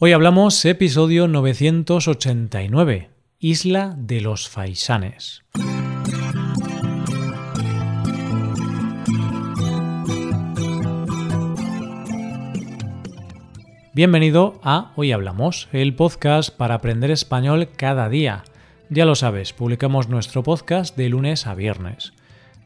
Hoy hablamos episodio 989, Isla de los Faisanes. Bienvenido a Hoy Hablamos, el podcast para aprender español cada día. Ya lo sabes, publicamos nuestro podcast de lunes a viernes.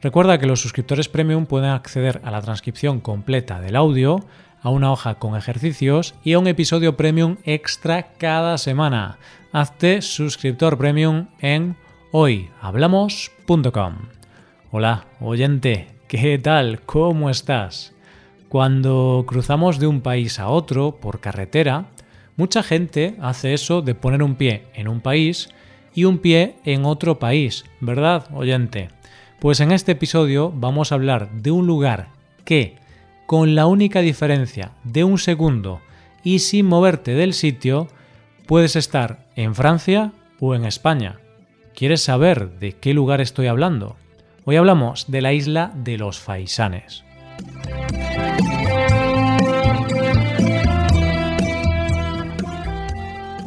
Recuerda que los suscriptores premium pueden acceder a la transcripción completa del audio, a una hoja con ejercicios y a un episodio premium extra cada semana. Hazte suscriptor premium en hoyhablamos.com. Hola, oyente, ¿qué tal? ¿Cómo estás? Cuando cruzamos de un país a otro por carretera, mucha gente hace eso de poner un pie en un país y un pie en otro país, ¿verdad, oyente? Pues en este episodio vamos a hablar de un lugar que, con la única diferencia de un segundo y sin moverte del sitio, puedes estar en Francia o en España. ¿Quieres saber de qué lugar estoy hablando? Hoy hablamos de la isla de los Faisanes.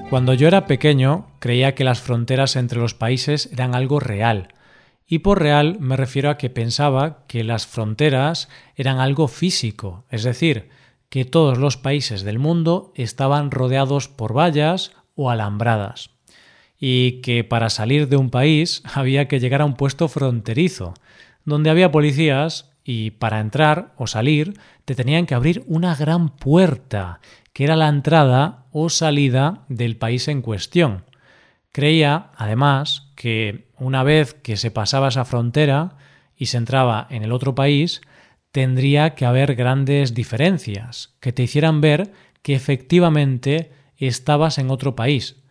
Cuando yo era pequeño, creía que las fronteras entre los países eran algo real, y por real me refiero a que pensaba que las fronteras eran algo físico, es decir, que todos los países del mundo estaban rodeados por vallas o alambradas, y que para salir de un país había que llegar a un puesto fronterizo, donde había policías y para entrar o salir te tenían que abrir una gran puerta, que era la entrada o salida del país en cuestión. Creía, además, que una vez que se pasaba esa frontera y se entraba en el otro país, tendría que haber grandes diferencias que te hicieran ver que efectivamente estabas en otro país.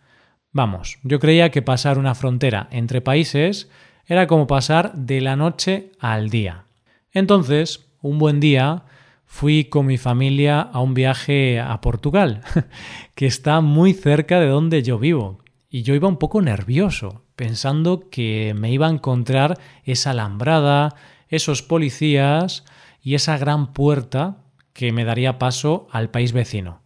Vamos, yo creía que pasar una frontera entre países era como pasar de la noche al día. Entonces, un buen día, fui con mi familia a un viaje a Portugal, que está muy cerca de donde yo vivo y yo iba un poco nervioso, pensando que me iba a encontrar esa alambrada, esos policías y esa gran puerta que me daría paso al país vecino.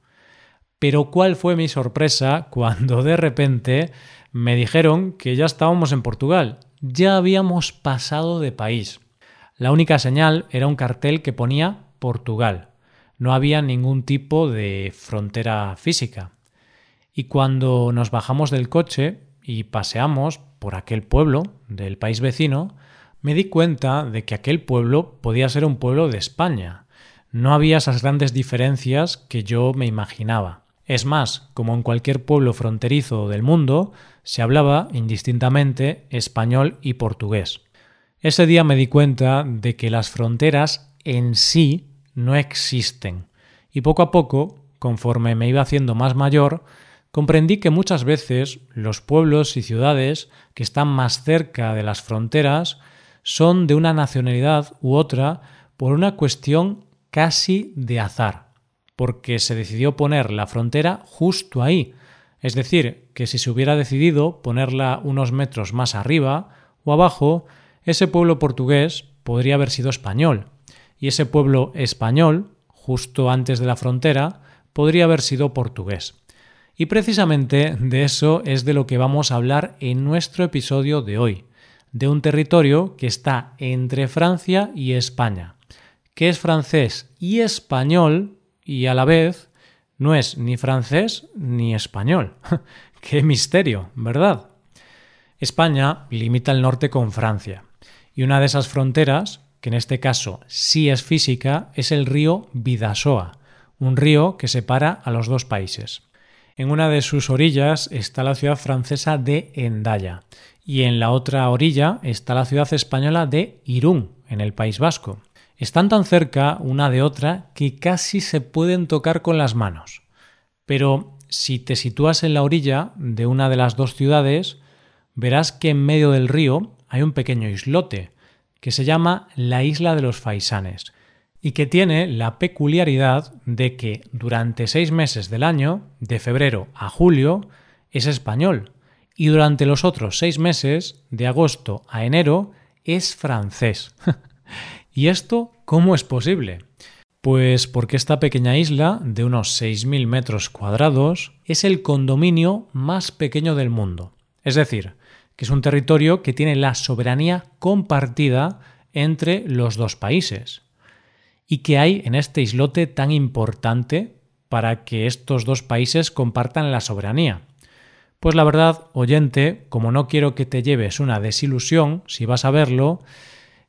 Pero cuál fue mi sorpresa cuando de repente me dijeron que ya estábamos en Portugal, ya habíamos pasado de país. La única señal era un cartel que ponía Portugal. No había ningún tipo de frontera física. Y cuando nos bajamos del coche y paseamos por aquel pueblo del país vecino, me di cuenta de que aquel pueblo podía ser un pueblo de España. No había esas grandes diferencias que yo me imaginaba. Es más, como en cualquier pueblo fronterizo del mundo, se hablaba indistintamente español y portugués. Ese día me di cuenta de que las fronteras en sí no existen. Y poco a poco, conforme me iba haciendo más mayor, comprendí que muchas veces los pueblos y ciudades que están más cerca de las fronteras son de una nacionalidad u otra por una cuestión casi de azar, porque se decidió poner la frontera justo ahí, es decir, que si se hubiera decidido ponerla unos metros más arriba o abajo, ese pueblo portugués podría haber sido español, y ese pueblo español, justo antes de la frontera, podría haber sido portugués. Y precisamente de eso es de lo que vamos a hablar en nuestro episodio de hoy, de un territorio que está entre Francia y España, que es francés y español y a la vez no es ni francés ni español. Qué misterio, ¿verdad? España limita el norte con Francia, y una de esas fronteras, que en este caso sí es física, es el río Vidasoa, un río que separa a los dos países. En una de sus orillas está la ciudad francesa de Endaya y en la otra orilla está la ciudad española de Irún, en el País Vasco. Están tan cerca una de otra que casi se pueden tocar con las manos. Pero si te sitúas en la orilla de una de las dos ciudades, verás que en medio del río hay un pequeño islote, que se llama la Isla de los Faisanes, y que tiene la peculiaridad de que durante seis meses del año, de febrero a julio, es español y durante los otros seis meses, de agosto a enero, es francés. ¿Y esto cómo es posible? Pues porque esta pequeña isla, de unos 6.000 metros cuadrados, es el condominio más pequeño del mundo. Es decir, que es un territorio que tiene la soberanía compartida entre los dos países. ¿Y que hay en este islote tan importante para que estos dos países compartan la soberanía? Pues la verdad, oyente, como no quiero que te lleves una desilusión si vas a verlo,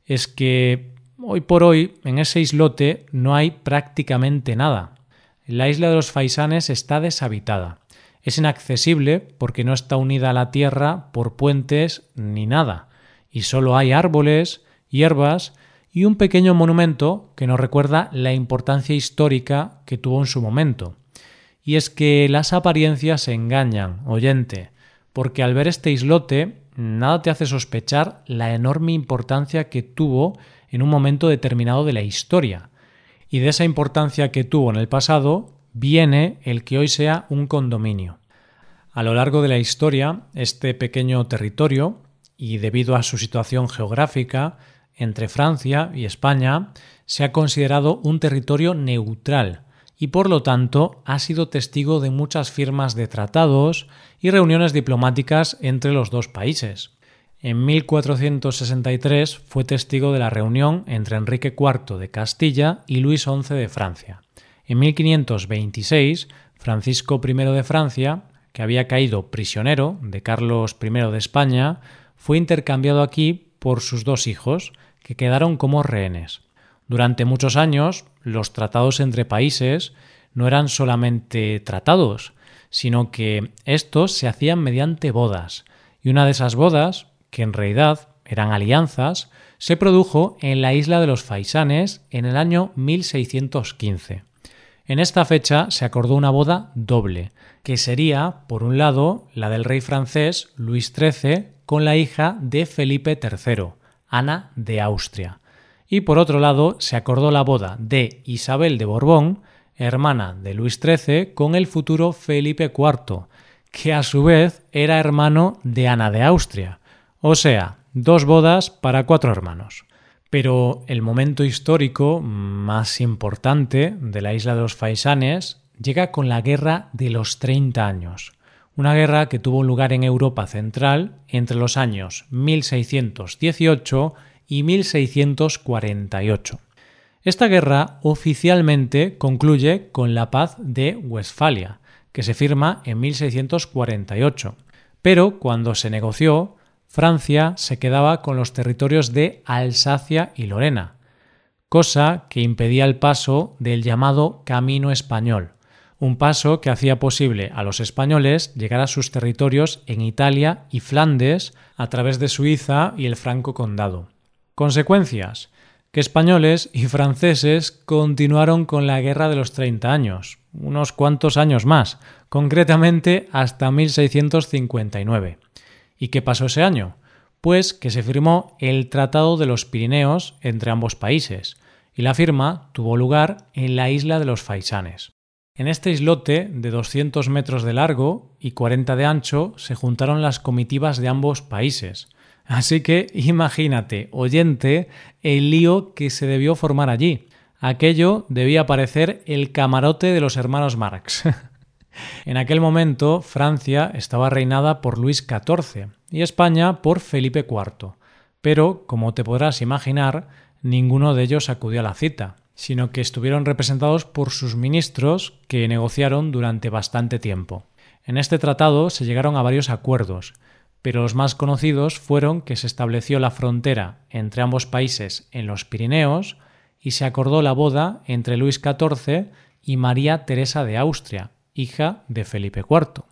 es que hoy por hoy en ese islote no hay prácticamente nada. La isla de los Faisanes está deshabitada. Es inaccesible porque no está unida a la tierra por puentes ni nada, y solo hay árboles, hierbas y un pequeño monumento que nos recuerda la importancia histórica que tuvo en su momento. Y es que las apariencias engañan, oyente, porque al ver este islote nada te hace sospechar la enorme importancia que tuvo en un momento determinado de la historia. Y de esa importancia que tuvo en el pasado viene el que hoy sea un condominio. A lo largo de la historia, este pequeño territorio, y debido a su situación geográfica entre Francia y España, se ha considerado un territorio neutral, y por lo tanto ha sido testigo de muchas firmas de tratados y reuniones diplomáticas entre los dos países. En 1463 fue testigo de la reunión entre Enrique IV de Castilla y Luis XI de Francia. En 1526, Francisco I de Francia, que había caído prisionero de Carlos I de España, fue intercambiado aquí por sus dos hijos, que quedaron como rehenes. Durante muchos años, los tratados entre países no eran solamente tratados, sino que estos se hacían mediante bodas, y una de esas bodas, que en realidad eran alianzas, se produjo en la isla de los Faisanes en el año 1615. En esta fecha se acordó una boda doble, que sería, por un lado, la del rey francés Luis XIII con la hija de Felipe III, Ana de Austria, y por otro lado se acordó la boda de Isabel de Borbón, hermana de Luis XIII, con el futuro Felipe IV, que a su vez era hermano de Ana de Austria. O sea, dos bodas para cuatro hermanos. Pero el momento histórico más importante de la isla de los Faisanes llega con la Guerra de los Treinta años, una guerra que tuvo lugar en Europa central entre los años 1618 y 1648. Esta guerra oficialmente concluye con la paz de Westfalia, que se firma en 1648, pero cuando se negoció, Francia se quedaba con los territorios de Alsacia y Lorena, cosa que impedía el paso del llamado Camino Español, un paso que hacía posible a los españoles llegar a sus territorios en Italia y Flandes a través de Suiza y el Franco Condado. Consecuencias que españoles y franceses continuaron con la Guerra de los Treinta años, unos cuantos años más, concretamente hasta 1659. ¿Y qué pasó ese año? Pues que se firmó el Tratado de los Pirineos entre ambos países, y la firma tuvo lugar en la isla de los Faisanes. En este islote de 200 metros de largo y 40 de ancho se juntaron las comitivas de ambos países, Así que imagínate, oyente, el lío que se debió formar allí. Aquello debía parecer el camarote de los hermanos Marx. en aquel momento Francia estaba reinada por Luis XIV y España por Felipe IV. Pero, como te podrás imaginar, ninguno de ellos acudió a la cita, sino que estuvieron representados por sus ministros que negociaron durante bastante tiempo. En este tratado se llegaron a varios acuerdos, pero los más conocidos fueron que se estableció la frontera entre ambos países en los Pirineos y se acordó la boda entre Luis XIV y María Teresa de Austria, hija de Felipe IV.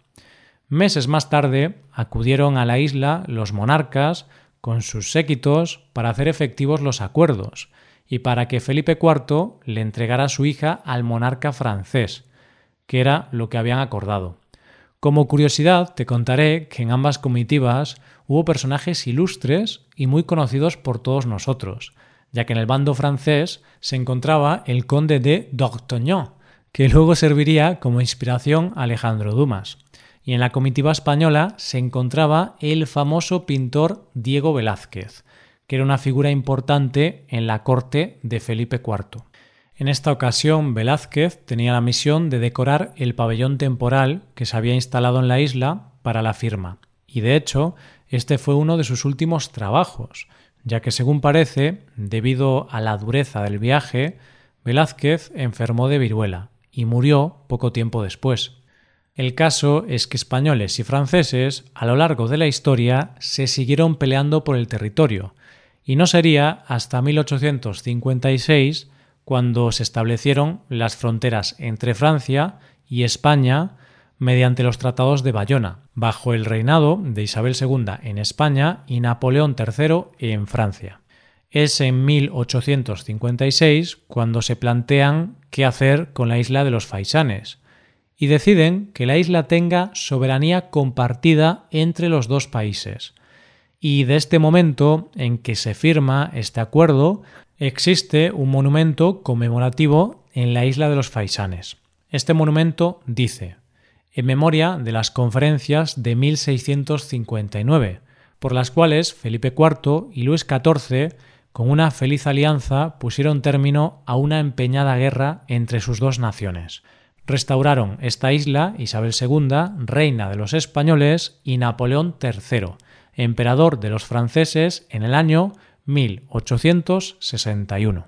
Meses más tarde acudieron a la isla los monarcas con sus séquitos para hacer efectivos los acuerdos y para que Felipe IV le entregara a su hija al monarca francés, que era lo que habían acordado. Como curiosidad, te contaré que en ambas comitivas hubo personajes ilustres y muy conocidos por todos nosotros, ya que en el bando francés se encontraba el conde de D'Artagnan, que luego serviría como inspiración a Alejandro Dumas. Y en la comitiva española se encontraba el famoso pintor Diego Velázquez, que era una figura importante en la corte de Felipe IV. En esta ocasión, Velázquez tenía la misión de decorar el pabellón temporal que se había instalado en la isla para la firma. Y de hecho, este fue uno de sus últimos trabajos, ya que según parece, debido a la dureza del viaje, Velázquez enfermó de viruela y murió poco tiempo después. El caso es que españoles y franceses a lo largo de la historia se siguieron peleando por el territorio, y no sería hasta 1856 cuando se establecieron las fronteras entre Francia y España mediante los tratados de Bayona, bajo el reinado de Isabel II en España y Napoleón III en Francia. Es en 1856 cuando se plantean qué hacer con la isla de los Faisanes, y deciden que la isla tenga soberanía compartida entre los dos países. Y de este momento en que se firma este acuerdo Existe un monumento conmemorativo en la isla de los Faisanes. Este monumento dice en memoria de las conferencias de 1659, por las cuales Felipe IV y Luis XIV, con una feliz alianza, pusieron término a una empeñada guerra entre sus dos naciones. Restauraron esta isla Isabel II, reina de los españoles, y Napoleón III, emperador de los franceses en el año 1861.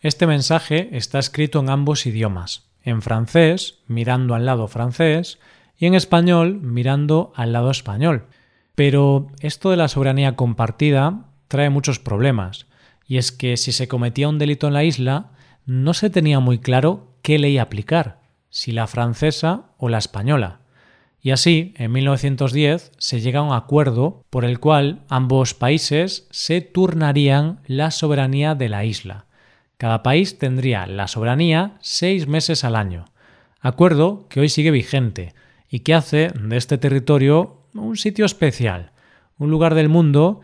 Este mensaje está escrito en ambos idiomas, en francés, mirando al lado francés, y en español, mirando al lado español. Pero esto de la soberanía compartida trae muchos problemas, y es que si se cometía un delito en la isla, no se tenía muy claro qué ley aplicar, si la francesa o la española. Y así, en 1910 se llega a un acuerdo por el cual ambos países se turnarían la soberanía de la isla. Cada país tendría la soberanía seis meses al año. Acuerdo que hoy sigue vigente y que hace de este territorio un sitio especial, un lugar del mundo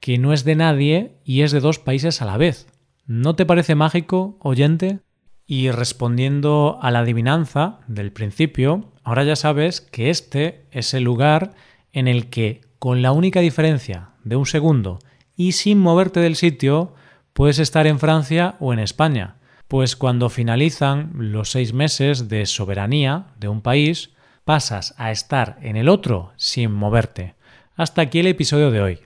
que no es de nadie y es de dos países a la vez. ¿No te parece mágico, oyente? Y respondiendo a la adivinanza del principio, ahora ya sabes que este es el lugar en el que, con la única diferencia de un segundo y sin moverte del sitio, puedes estar en Francia o en España. Pues cuando finalizan los seis meses de soberanía de un país, pasas a estar en el otro sin moverte. Hasta aquí el episodio de hoy.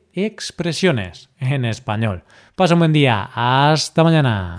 expresiones en español. Pasa un buen día. Hasta mañana.